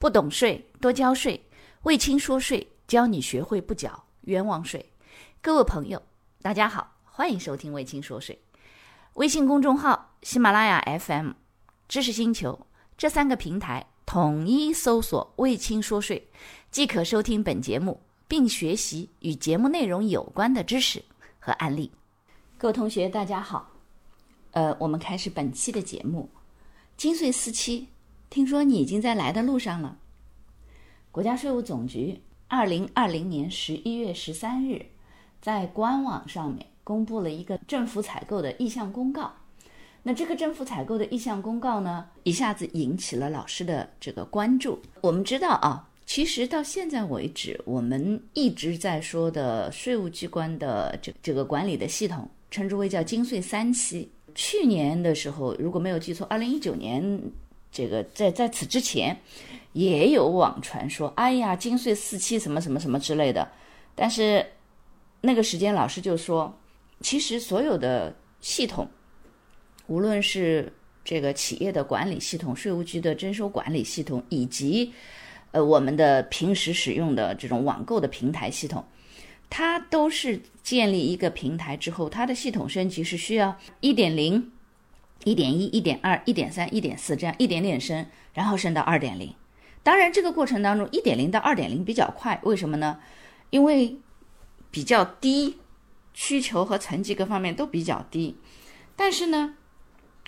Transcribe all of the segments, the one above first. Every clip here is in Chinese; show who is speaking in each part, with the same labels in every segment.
Speaker 1: 不懂税，多交税。魏青说税，教你学会不缴冤枉税。各位朋友，大家好，欢迎收听魏青说税。微信公众号、喜马拉雅 FM、知识星球这三个平台统一搜索“魏青说税”，即可收听本节目，并学习与节目内容有关的知识和案例。各位同学，大家好。呃，我们开始本期的节目。金岁四期，听说你已经在来的路上了。国家税务总局二零二零年十一月十三日在官网上面公布了一个政府采购的意向公告。那这个政府采购的意向公告呢，一下子引起了老师的这个关注。我们知道啊，其实到现在为止，我们一直在说的税务机关的这这个管理的系统，称之为叫金税三期。去年的时候，如果没有记错，二零一九年这个在在此之前，也有网传说，哎呀，金税四期什么什么什么之类的。但是那个时间，老师就说，其实所有的系统，无论是这个企业的管理系统、税务局的征收管理系统，以及呃我们的平时使用的这种网购的平台系统。它都是建立一个平台之后，它的系统升级是需要一点零、一点一、一点二、一点三、一点四这样一点点升，然后升到二点零。当然，这个过程当中，一点零到二点零比较快，为什么呢？因为比较低，需求和层级各方面都比较低。但是呢？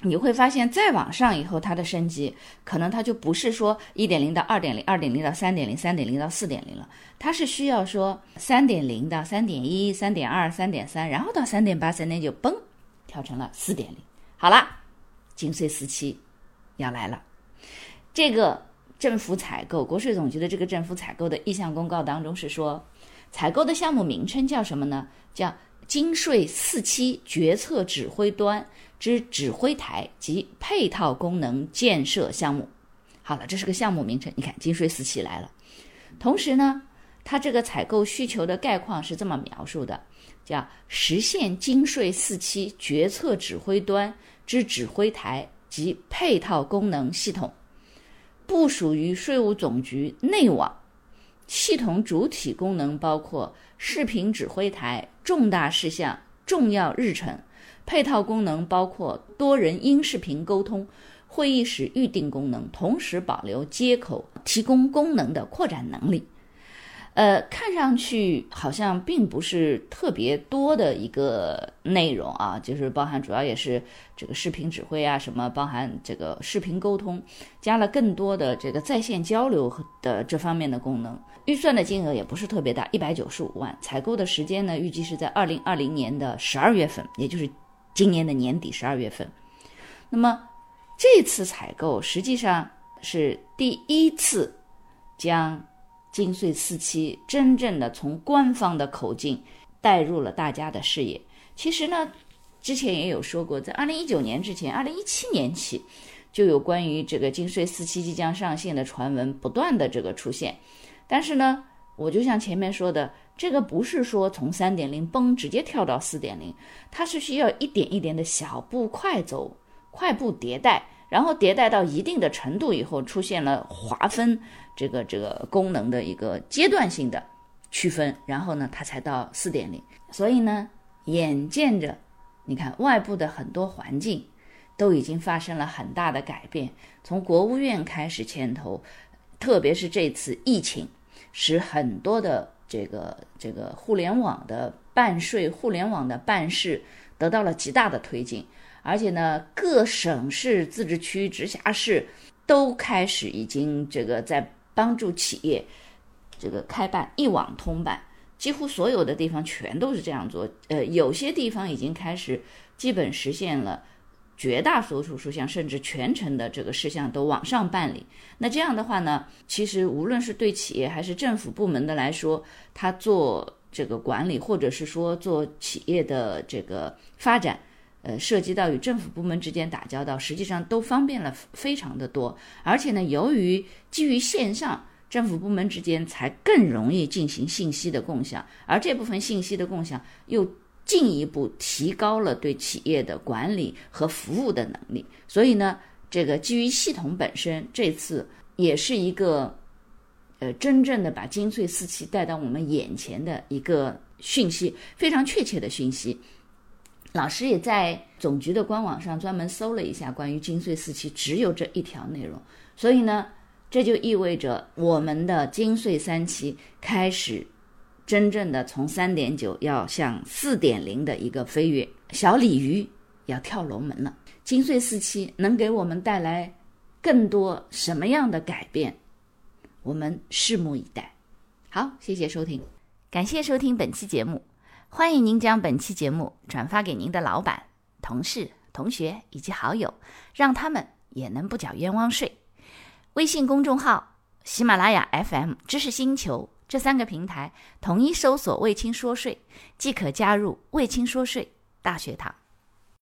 Speaker 1: 你会发现，再往上以后，它的升级可能它就不是说一点零到二点零，二点零到三点零，三点零到四点零了，它是需要说三点零到三点一、三点二、三点三，然后到三点八、三点九，嘣，跳成了四点零。好了，金税四期要来了。这个政府采购，国税总局的这个政府采购的意向公告当中是说，采购的项目名称叫什么呢？叫金税四期决策指挥端。之指挥台及配套功能建设项目，好了，这是个项目名称。你看，金税四期来了。同时呢，它这个采购需求的概况是这么描述的：叫实现金税四期决策指挥端之指挥台及配套功能系统，部署于税务总局内网。系统主体功能包括视频指挥台、重大事项、重要日程。配套功能包括多人音视频沟通、会议室预订功能，同时保留接口提供功能的扩展能力。呃，看上去好像并不是特别多的一个内容啊，就是包含主要也是这个视频指挥啊，什么包含这个视频沟通，加了更多的这个在线交流的这方面的功能。预算的金额也不是特别大，一百九十五万。采购的时间呢，预计是在二零二零年的十二月份，也就是。今年的年底十二月份，那么这次采购实际上是第一次将金税四期真正的从官方的口径带入了大家的视野。其实呢，之前也有说过，在二零一九年之前，二零一七年起就有关于这个金税四期即将上线的传闻不断的这个出现，但是呢，我就像前面说的。这个不是说从三点零嘣直接跳到四点零，它是需要一点一点的小步快走、快步迭代，然后迭代到一定的程度以后，出现了划分这个这个功能的一个阶段性的区分，然后呢，它才到四点零。所以呢，眼见着，你看外部的很多环境都已经发生了很大的改变，从国务院开始牵头，特别是这次疫情，使很多的。这个这个互联网的办税、互联网的办事得到了极大的推进，而且呢，各省市自治区、直辖市都开始已经这个在帮助企业这个开办一网通办，几乎所有的地方全都是这样做。呃，有些地方已经开始基本实现了。绝大多数事项，甚至全程的这个事项都网上办理。那这样的话呢，其实无论是对企业还是政府部门的来说，他做这个管理，或者是说做企业的这个发展，呃，涉及到与政府部门之间打交道，实际上都方便了非常的多。而且呢，由于基于线上，政府部门之间才更容易进行信息的共享，而这部分信息的共享又。进一步提高了对企业的管理和服务的能力，所以呢，这个基于系统本身，这次也是一个呃，真正的把精粹四期带到我们眼前的一个讯息，非常确切的讯息。老师也在总局的官网上专门搜了一下关于金税四期，只有这一条内容。所以呢，这就意味着我们的金税三期开始真正的从三点九要向四点零的一个飞跃，小鲤鱼要跳龙门了。金税四期能给我们带来更多什么样的改变？我们拭目以待。好，谢谢收听，感谢收听本期节目。欢迎您将本期节目转发给您的老板、同事、同学以及好友，让他们也能不缴冤枉税。微信公众号、喜马拉雅 FM、知识星球这三个平台统一搜索“卫青说税”，即可加入“卫青说税”大学堂。